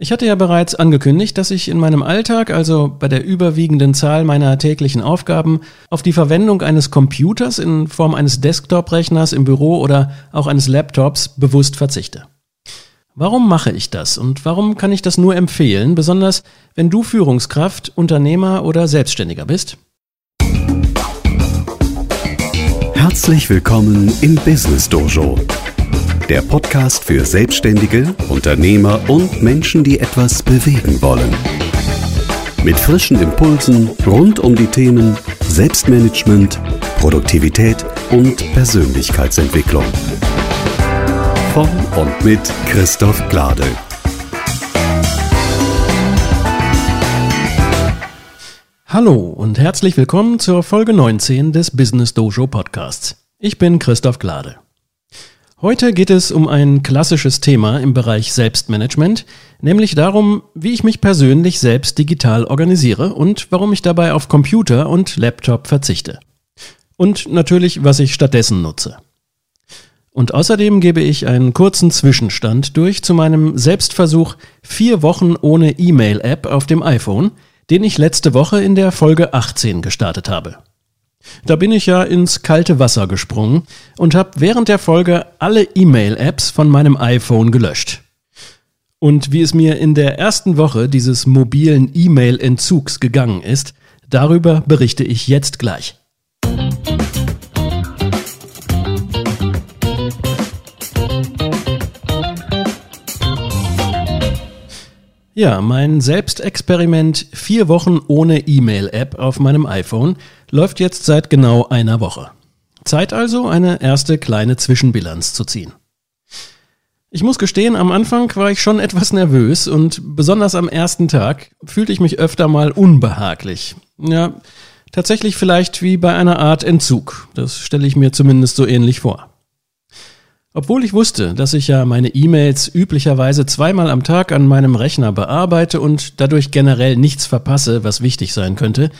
Ich hatte ja bereits angekündigt, dass ich in meinem Alltag, also bei der überwiegenden Zahl meiner täglichen Aufgaben, auf die Verwendung eines Computers in Form eines Desktop-Rechners im Büro oder auch eines Laptops bewusst verzichte. Warum mache ich das und warum kann ich das nur empfehlen, besonders wenn du Führungskraft, Unternehmer oder Selbstständiger bist? Herzlich willkommen im Business Dojo der Podcast für Selbstständige, Unternehmer und Menschen, die etwas bewegen wollen. Mit frischen Impulsen rund um die Themen Selbstmanagement, Produktivität und Persönlichkeitsentwicklung. Von und mit Christoph Glade. Hallo und herzlich willkommen zur Folge 19 des Business Dojo Podcasts. Ich bin Christoph Glade. Heute geht es um ein klassisches Thema im Bereich Selbstmanagement, nämlich darum, wie ich mich persönlich selbst digital organisiere und warum ich dabei auf Computer und Laptop verzichte. Und natürlich, was ich stattdessen nutze. Und außerdem gebe ich einen kurzen Zwischenstand durch zu meinem Selbstversuch vier Wochen ohne E-Mail-App auf dem iPhone, den ich letzte Woche in der Folge 18 gestartet habe. Da bin ich ja ins kalte Wasser gesprungen und habe während der Folge alle E-Mail-Apps von meinem iPhone gelöscht. Und wie es mir in der ersten Woche dieses mobilen E-Mail-Entzugs gegangen ist, darüber berichte ich jetzt gleich. Ja, mein Selbstexperiment vier Wochen ohne E-Mail-App auf meinem iPhone läuft jetzt seit genau einer Woche. Zeit also, eine erste kleine Zwischenbilanz zu ziehen. Ich muss gestehen, am Anfang war ich schon etwas nervös und besonders am ersten Tag fühlte ich mich öfter mal unbehaglich. Ja, tatsächlich vielleicht wie bei einer Art Entzug. Das stelle ich mir zumindest so ähnlich vor. Obwohl ich wusste, dass ich ja meine E-Mails üblicherweise zweimal am Tag an meinem Rechner bearbeite und dadurch generell nichts verpasse, was wichtig sein könnte,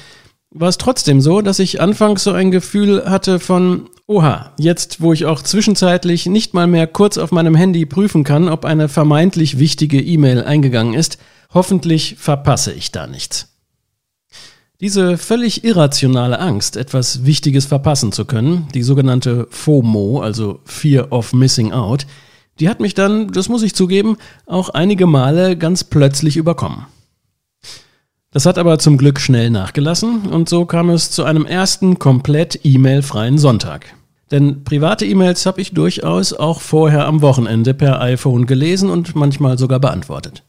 war es trotzdem so, dass ich anfangs so ein Gefühl hatte von, oha, jetzt wo ich auch zwischenzeitlich nicht mal mehr kurz auf meinem Handy prüfen kann, ob eine vermeintlich wichtige E-Mail eingegangen ist, hoffentlich verpasse ich da nichts. Diese völlig irrationale Angst, etwas Wichtiges verpassen zu können, die sogenannte FOMO, also Fear of Missing Out, die hat mich dann, das muss ich zugeben, auch einige Male ganz plötzlich überkommen. Das hat aber zum Glück schnell nachgelassen und so kam es zu einem ersten komplett E-Mail-freien Sonntag. Denn private E-Mails habe ich durchaus auch vorher am Wochenende per iPhone gelesen und manchmal sogar beantwortet.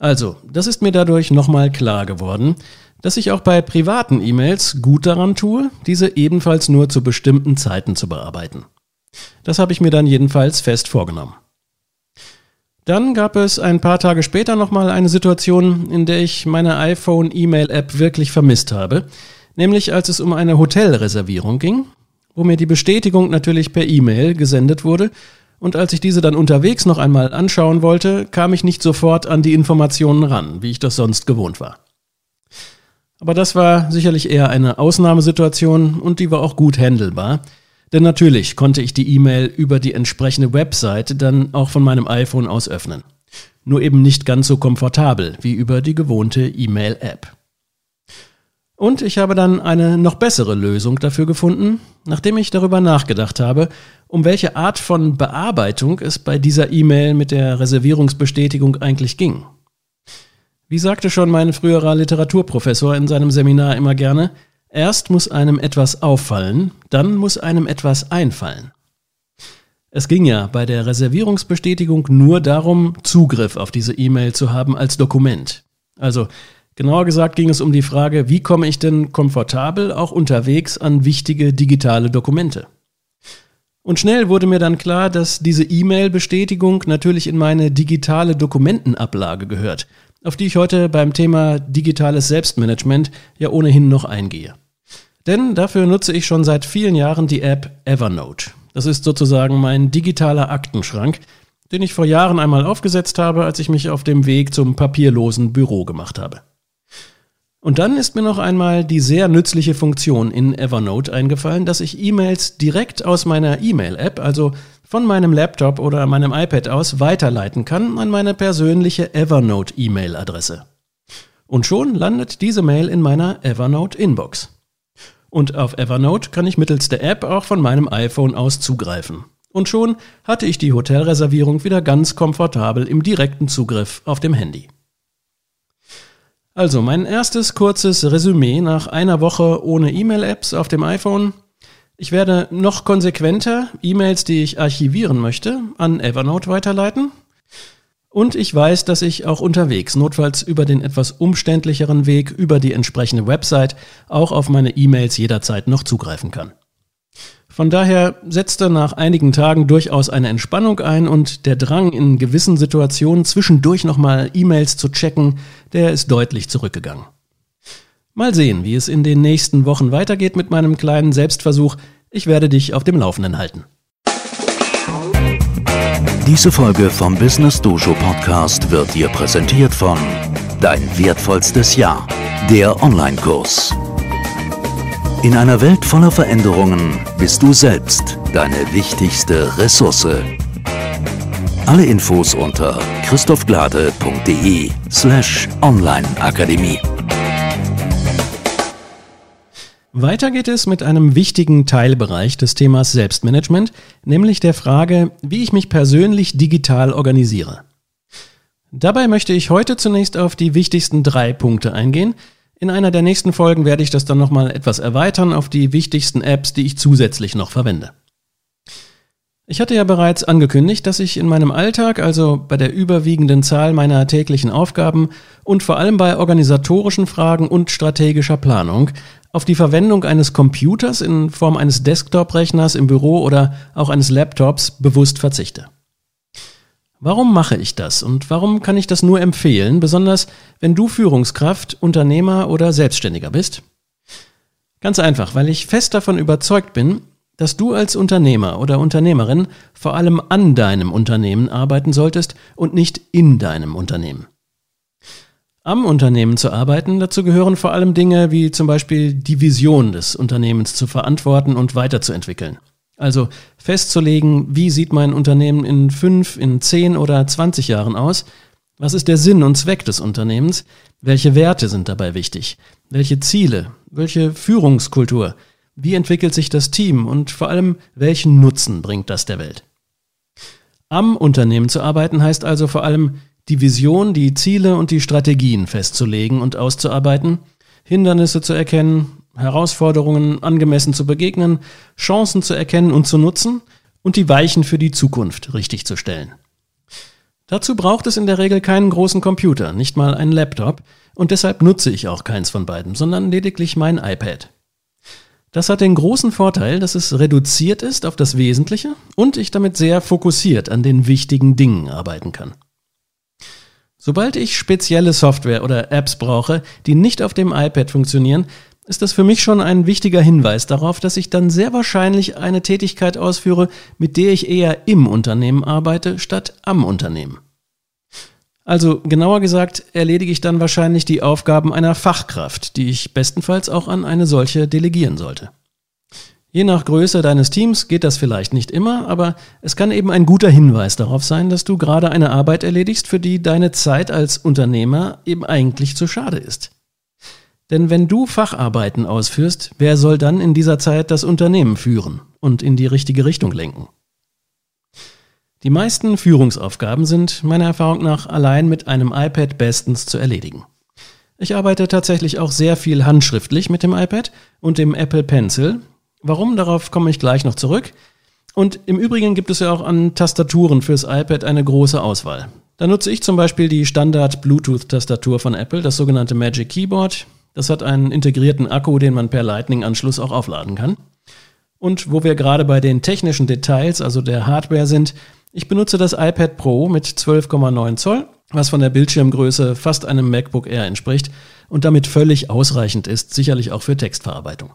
Also, das ist mir dadurch nochmal klar geworden, dass ich auch bei privaten E-Mails gut daran tue, diese ebenfalls nur zu bestimmten Zeiten zu bearbeiten. Das habe ich mir dann jedenfalls fest vorgenommen. Dann gab es ein paar Tage später nochmal eine Situation, in der ich meine iPhone-E-Mail-App wirklich vermisst habe, nämlich als es um eine Hotelreservierung ging, wo mir die Bestätigung natürlich per E-Mail gesendet wurde und als ich diese dann unterwegs noch einmal anschauen wollte, kam ich nicht sofort an die Informationen ran, wie ich das sonst gewohnt war. Aber das war sicherlich eher eine Ausnahmesituation und die war auch gut handelbar. Denn natürlich konnte ich die E-Mail über die entsprechende Webseite dann auch von meinem iPhone aus öffnen. Nur eben nicht ganz so komfortabel wie über die gewohnte E-Mail-App. Und ich habe dann eine noch bessere Lösung dafür gefunden, nachdem ich darüber nachgedacht habe, um welche Art von Bearbeitung es bei dieser E-Mail mit der Reservierungsbestätigung eigentlich ging. Wie sagte schon mein früherer Literaturprofessor in seinem Seminar immer gerne, erst muss einem etwas auffallen, dann muss einem etwas einfallen. Es ging ja bei der Reservierungsbestätigung nur darum, Zugriff auf diese E-Mail zu haben als Dokument. Also genauer gesagt ging es um die Frage, wie komme ich denn komfortabel auch unterwegs an wichtige digitale Dokumente. Und schnell wurde mir dann klar, dass diese E-Mail-Bestätigung natürlich in meine digitale Dokumentenablage gehört auf die ich heute beim Thema digitales Selbstmanagement ja ohnehin noch eingehe. Denn dafür nutze ich schon seit vielen Jahren die App Evernote. Das ist sozusagen mein digitaler Aktenschrank, den ich vor Jahren einmal aufgesetzt habe, als ich mich auf dem Weg zum papierlosen Büro gemacht habe. Und dann ist mir noch einmal die sehr nützliche Funktion in Evernote eingefallen, dass ich E-Mails direkt aus meiner E-Mail-App, also von meinem Laptop oder meinem iPad aus, weiterleiten kann an meine persönliche Evernote-E-Mail-Adresse. Und schon landet diese Mail in meiner Evernote-Inbox. Und auf Evernote kann ich mittels der App auch von meinem iPhone aus zugreifen. Und schon hatte ich die Hotelreservierung wieder ganz komfortabel im direkten Zugriff auf dem Handy. Also mein erstes kurzes Resümee nach einer Woche ohne E-Mail-Apps auf dem iPhone. Ich werde noch konsequenter E-Mails, die ich archivieren möchte, an Evernote weiterleiten. Und ich weiß, dass ich auch unterwegs, notfalls über den etwas umständlicheren Weg, über die entsprechende Website, auch auf meine E-Mails jederzeit noch zugreifen kann. Von daher setzte nach einigen Tagen durchaus eine Entspannung ein und der Drang in gewissen Situationen zwischendurch nochmal E-Mails zu checken, der ist deutlich zurückgegangen. Mal sehen, wie es in den nächsten Wochen weitergeht mit meinem kleinen Selbstversuch. Ich werde dich auf dem Laufenden halten. Diese Folge vom Business Dojo Podcast wird dir präsentiert von Dein wertvollstes Jahr, der Online-Kurs. In einer Welt voller Veränderungen bist du selbst deine wichtigste Ressource. Alle Infos unter christophglade.de slash onlineakademie. Weiter geht es mit einem wichtigen Teilbereich des Themas Selbstmanagement, nämlich der Frage, wie ich mich persönlich digital organisiere. Dabei möchte ich heute zunächst auf die wichtigsten drei Punkte eingehen, in einer der nächsten Folgen werde ich das dann nochmal etwas erweitern auf die wichtigsten Apps, die ich zusätzlich noch verwende. Ich hatte ja bereits angekündigt, dass ich in meinem Alltag, also bei der überwiegenden Zahl meiner täglichen Aufgaben und vor allem bei organisatorischen Fragen und strategischer Planung auf die Verwendung eines Computers in Form eines Desktop-Rechners im Büro oder auch eines Laptops bewusst verzichte. Warum mache ich das und warum kann ich das nur empfehlen, besonders wenn du Führungskraft, Unternehmer oder Selbstständiger bist? Ganz einfach, weil ich fest davon überzeugt bin, dass du als Unternehmer oder Unternehmerin vor allem an deinem Unternehmen arbeiten solltest und nicht in deinem Unternehmen. Am Unternehmen zu arbeiten, dazu gehören vor allem Dinge wie zum Beispiel die Vision des Unternehmens zu verantworten und weiterzuentwickeln. Also festzulegen, wie sieht mein Unternehmen in fünf, in zehn oder zwanzig Jahren aus? Was ist der Sinn und Zweck des Unternehmens? Welche Werte sind dabei wichtig? Welche Ziele? Welche Führungskultur? Wie entwickelt sich das Team? Und vor allem, welchen Nutzen bringt das der Welt? Am Unternehmen zu arbeiten heißt also vor allem, die Vision, die Ziele und die Strategien festzulegen und auszuarbeiten, Hindernisse zu erkennen, Herausforderungen angemessen zu begegnen, Chancen zu erkennen und zu nutzen und die Weichen für die Zukunft richtig zu stellen. Dazu braucht es in der Regel keinen großen Computer, nicht mal einen Laptop, und deshalb nutze ich auch keins von beiden, sondern lediglich mein iPad. Das hat den großen Vorteil, dass es reduziert ist auf das Wesentliche und ich damit sehr fokussiert an den wichtigen Dingen arbeiten kann. Sobald ich spezielle Software oder Apps brauche, die nicht auf dem iPad funktionieren, ist das für mich schon ein wichtiger Hinweis darauf, dass ich dann sehr wahrscheinlich eine Tätigkeit ausführe, mit der ich eher im Unternehmen arbeite, statt am Unternehmen. Also genauer gesagt, erledige ich dann wahrscheinlich die Aufgaben einer Fachkraft, die ich bestenfalls auch an eine solche delegieren sollte. Je nach Größe deines Teams geht das vielleicht nicht immer, aber es kann eben ein guter Hinweis darauf sein, dass du gerade eine Arbeit erledigst, für die deine Zeit als Unternehmer eben eigentlich zu schade ist. Denn wenn du Facharbeiten ausführst, wer soll dann in dieser Zeit das Unternehmen führen und in die richtige Richtung lenken? Die meisten Führungsaufgaben sind meiner Erfahrung nach allein mit einem iPad bestens zu erledigen. Ich arbeite tatsächlich auch sehr viel handschriftlich mit dem iPad und dem Apple Pencil. Warum, darauf komme ich gleich noch zurück. Und im Übrigen gibt es ja auch an Tastaturen fürs iPad eine große Auswahl. Da nutze ich zum Beispiel die Standard Bluetooth-Tastatur von Apple, das sogenannte Magic Keyboard. Das hat einen integrierten Akku, den man per Lightning-Anschluss auch aufladen kann. Und wo wir gerade bei den technischen Details, also der Hardware sind, ich benutze das iPad Pro mit 12,9 Zoll, was von der Bildschirmgröße fast einem MacBook Air entspricht und damit völlig ausreichend ist, sicherlich auch für Textverarbeitung.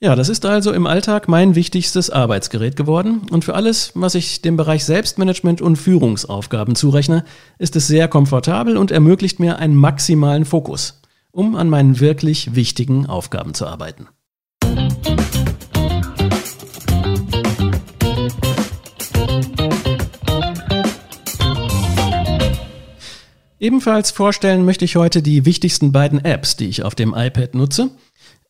Ja, das ist also im Alltag mein wichtigstes Arbeitsgerät geworden und für alles, was ich dem Bereich Selbstmanagement und Führungsaufgaben zurechne, ist es sehr komfortabel und ermöglicht mir einen maximalen Fokus um an meinen wirklich wichtigen Aufgaben zu arbeiten. Ebenfalls vorstellen möchte ich heute die wichtigsten beiden Apps, die ich auf dem iPad nutze.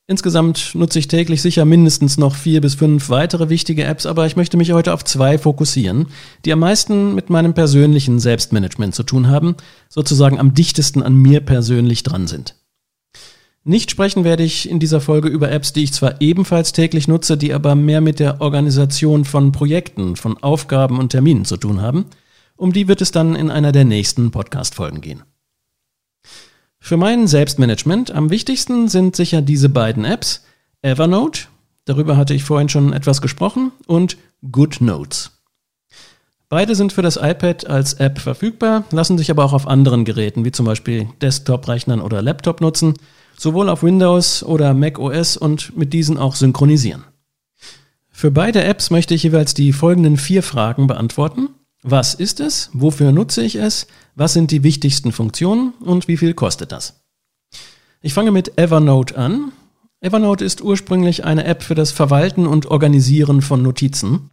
Insgesamt nutze ich täglich sicher mindestens noch vier bis fünf weitere wichtige Apps, aber ich möchte mich heute auf zwei fokussieren, die am meisten mit meinem persönlichen Selbstmanagement zu tun haben, sozusagen am dichtesten an mir persönlich dran sind. Nicht sprechen werde ich in dieser Folge über Apps, die ich zwar ebenfalls täglich nutze, die aber mehr mit der Organisation von Projekten, von Aufgaben und Terminen zu tun haben – um die wird es dann in einer der nächsten Podcast-Folgen gehen. Für mein Selbstmanagement am wichtigsten sind sicher diese beiden Apps, Evernote, darüber hatte ich vorhin schon etwas gesprochen, und GoodNotes. Beide sind für das iPad als App verfügbar, lassen sich aber auch auf anderen Geräten, wie zum Beispiel Desktop-Rechnern oder Laptop nutzen, sowohl auf Windows oder Mac OS und mit diesen auch synchronisieren. Für beide Apps möchte ich jeweils die folgenden vier Fragen beantworten was ist es? Wofür nutze ich es? Was sind die wichtigsten Funktionen und wie viel kostet das? Ich fange mit Evernote an. Evernote ist ursprünglich eine App für das Verwalten und Organisieren von Notizen.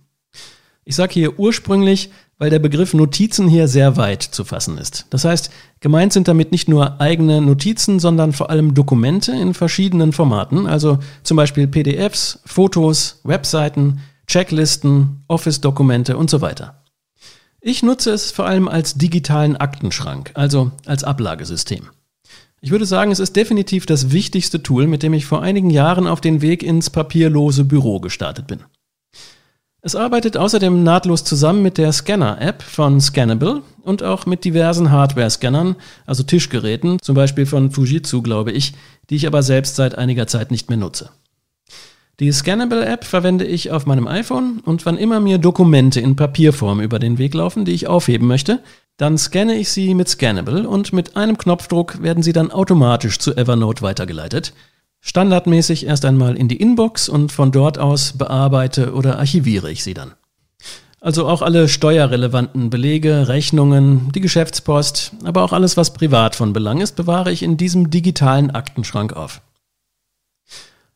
Ich sage hier ursprünglich, weil der Begriff Notizen hier sehr weit zu fassen ist. Das heißt, gemeint sind damit nicht nur eigene Notizen, sondern vor allem Dokumente in verschiedenen Formaten, also zum Beispiel PDFs, Fotos, Webseiten, Checklisten, Office-Dokumente und so weiter. Ich nutze es vor allem als digitalen Aktenschrank, also als Ablagesystem. Ich würde sagen, es ist definitiv das wichtigste Tool, mit dem ich vor einigen Jahren auf den Weg ins papierlose Büro gestartet bin. Es arbeitet außerdem nahtlos zusammen mit der Scanner-App von Scannable und auch mit diversen Hardware-Scannern, also Tischgeräten, zum Beispiel von Fujitsu, glaube ich, die ich aber selbst seit einiger Zeit nicht mehr nutze. Die Scannable-App verwende ich auf meinem iPhone und wann immer mir Dokumente in Papierform über den Weg laufen, die ich aufheben möchte, dann scanne ich sie mit Scannable und mit einem Knopfdruck werden sie dann automatisch zu Evernote weitergeleitet. Standardmäßig erst einmal in die Inbox und von dort aus bearbeite oder archiviere ich sie dann. Also auch alle steuerrelevanten Belege, Rechnungen, die Geschäftspost, aber auch alles, was privat von Belang ist, bewahre ich in diesem digitalen Aktenschrank auf.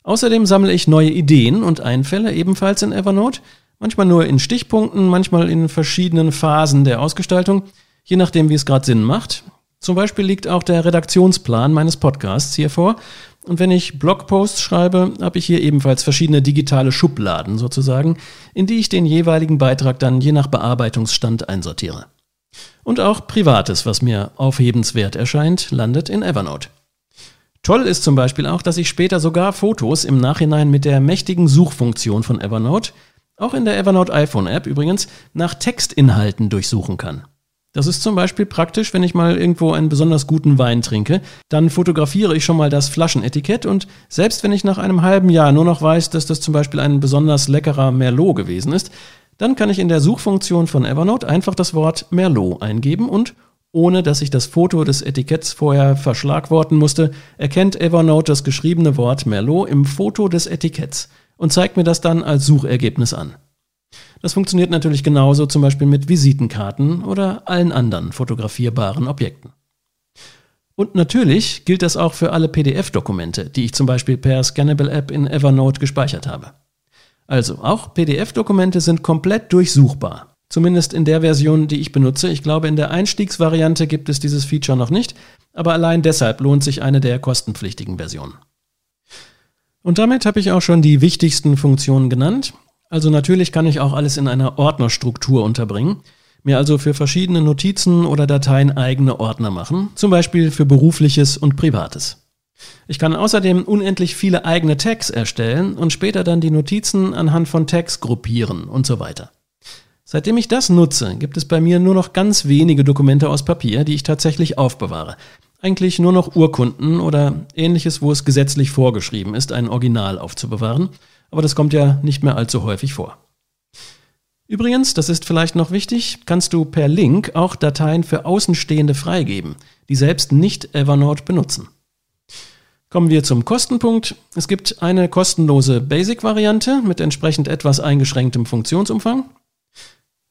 Außerdem sammle ich neue Ideen und Einfälle ebenfalls in Evernote, manchmal nur in Stichpunkten, manchmal in verschiedenen Phasen der Ausgestaltung, je nachdem, wie es gerade Sinn macht. Zum Beispiel liegt auch der Redaktionsplan meines Podcasts hier vor. Und wenn ich Blogposts schreibe, habe ich hier ebenfalls verschiedene digitale Schubladen sozusagen, in die ich den jeweiligen Beitrag dann je nach Bearbeitungsstand einsortiere. Und auch Privates, was mir aufhebenswert erscheint, landet in Evernote. Toll ist zum Beispiel auch, dass ich später sogar Fotos im Nachhinein mit der mächtigen Suchfunktion von Evernote, auch in der Evernote iPhone App übrigens, nach Textinhalten durchsuchen kann. Das ist zum Beispiel praktisch, wenn ich mal irgendwo einen besonders guten Wein trinke, dann fotografiere ich schon mal das Flaschenetikett und selbst wenn ich nach einem halben Jahr nur noch weiß, dass das zum Beispiel ein besonders leckerer Merlot gewesen ist, dann kann ich in der Suchfunktion von Evernote einfach das Wort Merlot eingeben und ohne dass ich das Foto des Etiketts vorher verschlagworten musste, erkennt Evernote das geschriebene Wort Merlot im Foto des Etiketts und zeigt mir das dann als Suchergebnis an. Das funktioniert natürlich genauso zum Beispiel mit Visitenkarten oder allen anderen fotografierbaren Objekten. Und natürlich gilt das auch für alle PDF-Dokumente, die ich zum Beispiel per Scannable App in Evernote gespeichert habe. Also auch PDF-Dokumente sind komplett durchsuchbar. Zumindest in der Version, die ich benutze. Ich glaube, in der Einstiegsvariante gibt es dieses Feature noch nicht, aber allein deshalb lohnt sich eine der kostenpflichtigen Versionen. Und damit habe ich auch schon die wichtigsten Funktionen genannt. Also natürlich kann ich auch alles in einer Ordnerstruktur unterbringen, mir also für verschiedene Notizen oder Dateien eigene Ordner machen, zum Beispiel für berufliches und privates. Ich kann außerdem unendlich viele eigene Tags erstellen und später dann die Notizen anhand von Tags gruppieren und so weiter. Seitdem ich das nutze, gibt es bei mir nur noch ganz wenige Dokumente aus Papier, die ich tatsächlich aufbewahre. Eigentlich nur noch Urkunden oder ähnliches, wo es gesetzlich vorgeschrieben ist, ein Original aufzubewahren. Aber das kommt ja nicht mehr allzu häufig vor. Übrigens, das ist vielleicht noch wichtig, kannst du per Link auch Dateien für Außenstehende freigeben, die selbst nicht Evernote benutzen. Kommen wir zum Kostenpunkt. Es gibt eine kostenlose Basic-Variante mit entsprechend etwas eingeschränktem Funktionsumfang.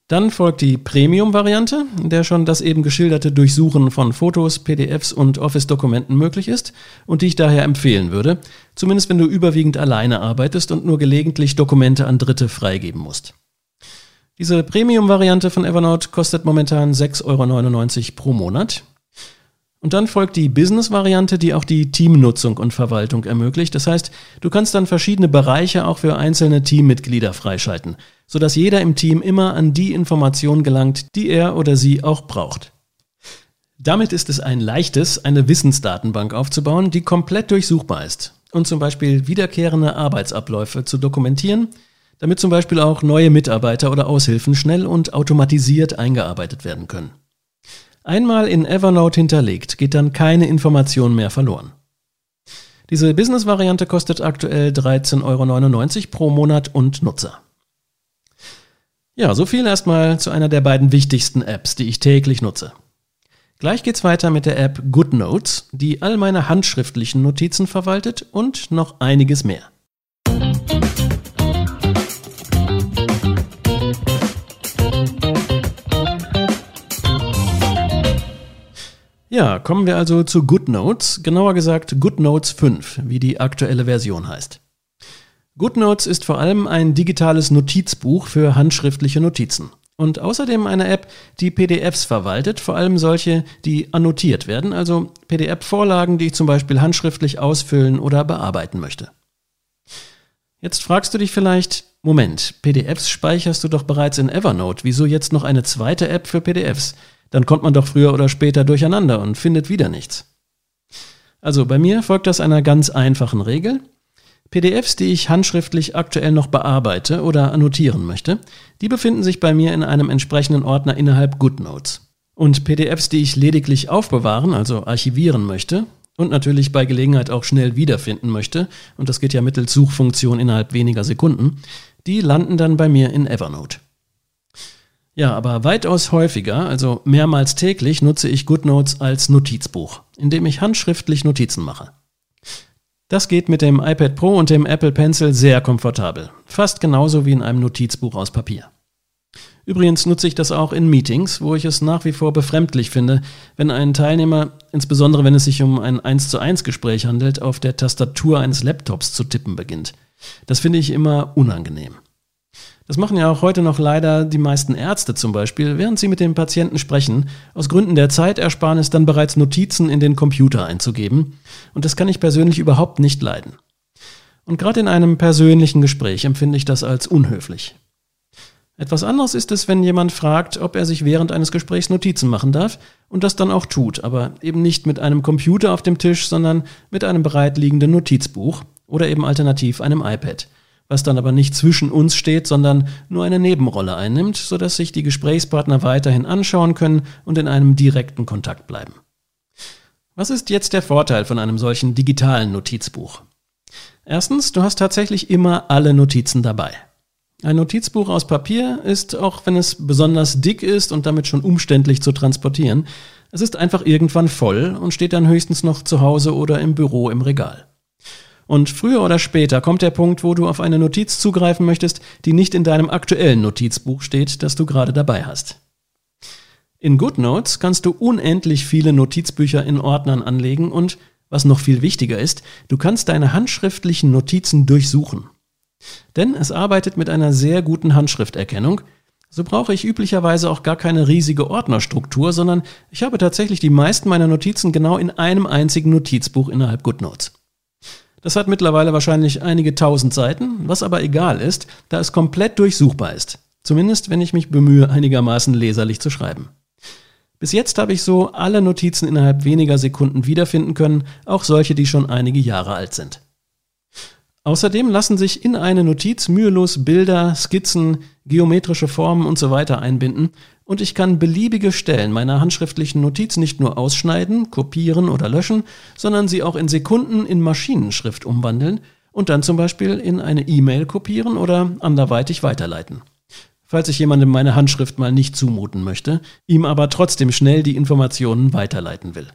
Dann folgt die Premium-Variante, in der schon das eben geschilderte Durchsuchen von Fotos, PDFs und Office-Dokumenten möglich ist und die ich daher empfehlen würde, zumindest wenn du überwiegend alleine arbeitest und nur gelegentlich Dokumente an Dritte freigeben musst. Diese Premium-Variante von Evernote kostet momentan 6,99 Euro pro Monat. Und dann folgt die Business-Variante, die auch die Teamnutzung und Verwaltung ermöglicht. Das heißt, du kannst dann verschiedene Bereiche auch für einzelne Teammitglieder freischalten, sodass jeder im Team immer an die Informationen gelangt, die er oder sie auch braucht. Damit ist es ein leichtes, eine Wissensdatenbank aufzubauen, die komplett durchsuchbar ist und zum Beispiel wiederkehrende Arbeitsabläufe zu dokumentieren, damit zum Beispiel auch neue Mitarbeiter oder Aushilfen schnell und automatisiert eingearbeitet werden können. Einmal in Evernote hinterlegt, geht dann keine Information mehr verloren. Diese Business-Variante kostet aktuell 13,99 Euro pro Monat und Nutzer. Ja, so viel erstmal zu einer der beiden wichtigsten Apps, die ich täglich nutze. Gleich geht's weiter mit der App GoodNotes, die all meine handschriftlichen Notizen verwaltet und noch einiges mehr. Ja, kommen wir also zu GoodNotes, genauer gesagt GoodNotes 5, wie die aktuelle Version heißt. GoodNotes ist vor allem ein digitales Notizbuch für handschriftliche Notizen und außerdem eine App, die PDFs verwaltet, vor allem solche, die annotiert werden, also PDF-Vorlagen, die ich zum Beispiel handschriftlich ausfüllen oder bearbeiten möchte. Jetzt fragst du dich vielleicht, Moment, PDFs speicherst du doch bereits in Evernote, wieso jetzt noch eine zweite App für PDFs? Dann kommt man doch früher oder später durcheinander und findet wieder nichts. Also bei mir folgt das einer ganz einfachen Regel. PDFs, die ich handschriftlich aktuell noch bearbeite oder annotieren möchte, die befinden sich bei mir in einem entsprechenden Ordner innerhalb GoodNotes. Und PDFs, die ich lediglich aufbewahren, also archivieren möchte und natürlich bei Gelegenheit auch schnell wiederfinden möchte, und das geht ja mittels Suchfunktion innerhalb weniger Sekunden, die landen dann bei mir in Evernote. Ja, aber weitaus häufiger, also mehrmals täglich, nutze ich GoodNotes als Notizbuch, in dem ich handschriftlich Notizen mache. Das geht mit dem iPad Pro und dem Apple Pencil sehr komfortabel, fast genauso wie in einem Notizbuch aus Papier. Übrigens nutze ich das auch in Meetings, wo ich es nach wie vor befremdlich finde, wenn ein Teilnehmer, insbesondere wenn es sich um ein 1 zu 1 Gespräch handelt, auf der Tastatur eines Laptops zu tippen beginnt. Das finde ich immer unangenehm. Das machen ja auch heute noch leider die meisten Ärzte zum Beispiel, während sie mit dem Patienten sprechen, aus Gründen der Zeitersparnis dann bereits Notizen in den Computer einzugeben. Und das kann ich persönlich überhaupt nicht leiden. Und gerade in einem persönlichen Gespräch empfinde ich das als unhöflich. Etwas anderes ist es, wenn jemand fragt, ob er sich während eines Gesprächs Notizen machen darf und das dann auch tut, aber eben nicht mit einem Computer auf dem Tisch, sondern mit einem bereitliegenden Notizbuch oder eben alternativ einem iPad was dann aber nicht zwischen uns steht, sondern nur eine Nebenrolle einnimmt, sodass sich die Gesprächspartner weiterhin anschauen können und in einem direkten Kontakt bleiben. Was ist jetzt der Vorteil von einem solchen digitalen Notizbuch? Erstens, du hast tatsächlich immer alle Notizen dabei. Ein Notizbuch aus Papier ist, auch wenn es besonders dick ist und damit schon umständlich zu transportieren, es ist einfach irgendwann voll und steht dann höchstens noch zu Hause oder im Büro im Regal. Und früher oder später kommt der Punkt, wo du auf eine Notiz zugreifen möchtest, die nicht in deinem aktuellen Notizbuch steht, das du gerade dabei hast. In GoodNotes kannst du unendlich viele Notizbücher in Ordnern anlegen und, was noch viel wichtiger ist, du kannst deine handschriftlichen Notizen durchsuchen. Denn es arbeitet mit einer sehr guten Handschrifterkennung, so brauche ich üblicherweise auch gar keine riesige Ordnerstruktur, sondern ich habe tatsächlich die meisten meiner Notizen genau in einem einzigen Notizbuch innerhalb GoodNotes. Das hat mittlerweile wahrscheinlich einige tausend Seiten, was aber egal ist, da es komplett durchsuchbar ist. Zumindest wenn ich mich bemühe, einigermaßen leserlich zu schreiben. Bis jetzt habe ich so alle Notizen innerhalb weniger Sekunden wiederfinden können, auch solche, die schon einige Jahre alt sind. Außerdem lassen sich in eine Notiz mühelos Bilder, Skizzen, geometrische Formen und so einbinden und ich kann beliebige Stellen meiner handschriftlichen Notiz nicht nur ausschneiden, kopieren oder löschen, sondern sie auch in Sekunden in Maschinenschrift umwandeln und dann zum Beispiel in eine E-Mail kopieren oder anderweitig weiterleiten. Falls ich jemandem meine Handschrift mal nicht zumuten möchte, ihm aber trotzdem schnell die Informationen weiterleiten will.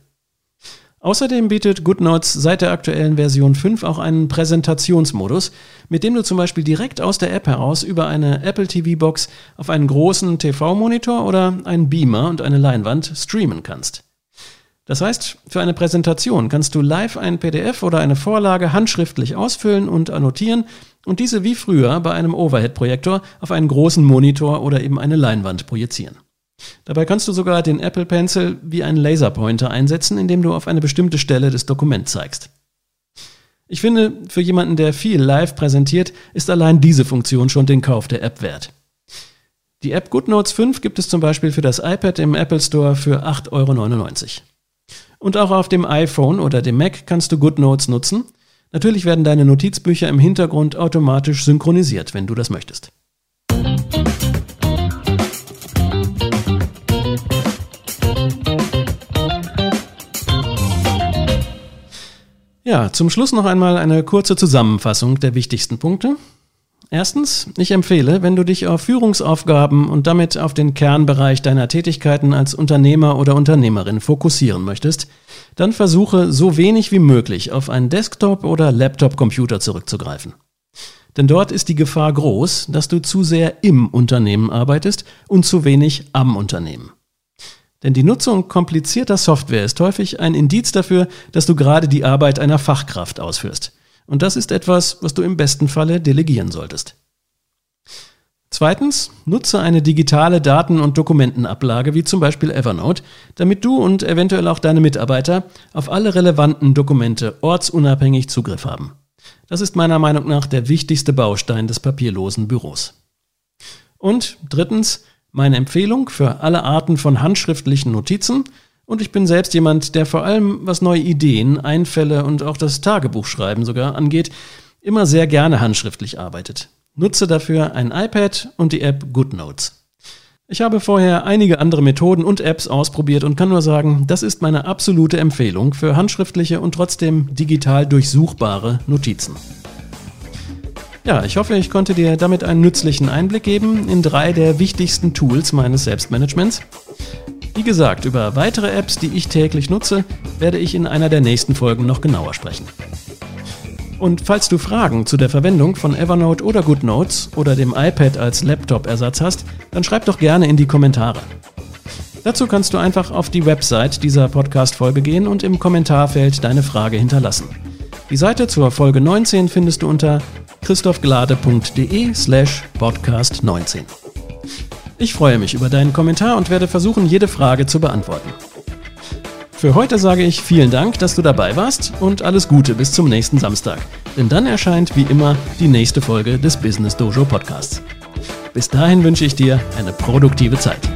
Außerdem bietet GoodNotes seit der aktuellen Version 5 auch einen Präsentationsmodus, mit dem du zum Beispiel direkt aus der App heraus über eine Apple TV-Box auf einen großen TV-Monitor oder einen Beamer und eine Leinwand streamen kannst. Das heißt, für eine Präsentation kannst du live ein PDF oder eine Vorlage handschriftlich ausfüllen und annotieren und diese wie früher bei einem Overhead-Projektor auf einen großen Monitor oder eben eine Leinwand projizieren. Dabei kannst du sogar den Apple Pencil wie einen Laserpointer einsetzen, indem du auf eine bestimmte Stelle des Dokuments zeigst. Ich finde, für jemanden, der viel live präsentiert, ist allein diese Funktion schon den Kauf der App wert. Die App GoodNotes 5 gibt es zum Beispiel für das iPad im Apple Store für 8,99 Euro. Und auch auf dem iPhone oder dem Mac kannst du GoodNotes nutzen. Natürlich werden deine Notizbücher im Hintergrund automatisch synchronisiert, wenn du das möchtest. Ja, zum Schluss noch einmal eine kurze Zusammenfassung der wichtigsten Punkte. Erstens, ich empfehle, wenn du dich auf Führungsaufgaben und damit auf den Kernbereich deiner Tätigkeiten als Unternehmer oder Unternehmerin fokussieren möchtest, dann versuche so wenig wie möglich auf einen Desktop- oder Laptop-Computer zurückzugreifen. Denn dort ist die Gefahr groß, dass du zu sehr im Unternehmen arbeitest und zu wenig am Unternehmen. Denn die Nutzung komplizierter Software ist häufig ein Indiz dafür, dass du gerade die Arbeit einer Fachkraft ausführst. Und das ist etwas, was du im besten Falle delegieren solltest. Zweitens, nutze eine digitale Daten- und Dokumentenablage wie zum Beispiel Evernote, damit du und eventuell auch deine Mitarbeiter auf alle relevanten Dokumente ortsunabhängig Zugriff haben. Das ist meiner Meinung nach der wichtigste Baustein des papierlosen Büros. Und drittens, meine Empfehlung für alle Arten von handschriftlichen Notizen und ich bin selbst jemand, der vor allem, was neue Ideen, Einfälle und auch das Tagebuchschreiben sogar angeht, immer sehr gerne handschriftlich arbeitet. Nutze dafür ein iPad und die App GoodNotes. Ich habe vorher einige andere Methoden und Apps ausprobiert und kann nur sagen, das ist meine absolute Empfehlung für handschriftliche und trotzdem digital durchsuchbare Notizen. Ja, ich hoffe, ich konnte dir damit einen nützlichen Einblick geben in drei der wichtigsten Tools meines Selbstmanagements. Wie gesagt, über weitere Apps, die ich täglich nutze, werde ich in einer der nächsten Folgen noch genauer sprechen. Und falls du Fragen zu der Verwendung von Evernote oder GoodNotes oder dem iPad als Laptop-Ersatz hast, dann schreib doch gerne in die Kommentare. Dazu kannst du einfach auf die Website dieser Podcast-Folge gehen und im Kommentarfeld deine Frage hinterlassen. Die Seite zur Folge 19 findest du unter christophglade.de slash podcast 19. Ich freue mich über deinen Kommentar und werde versuchen, jede Frage zu beantworten. Für heute sage ich vielen Dank, dass du dabei warst und alles Gute bis zum nächsten Samstag. Denn dann erscheint wie immer die nächste Folge des Business Dojo Podcasts. Bis dahin wünsche ich dir eine produktive Zeit.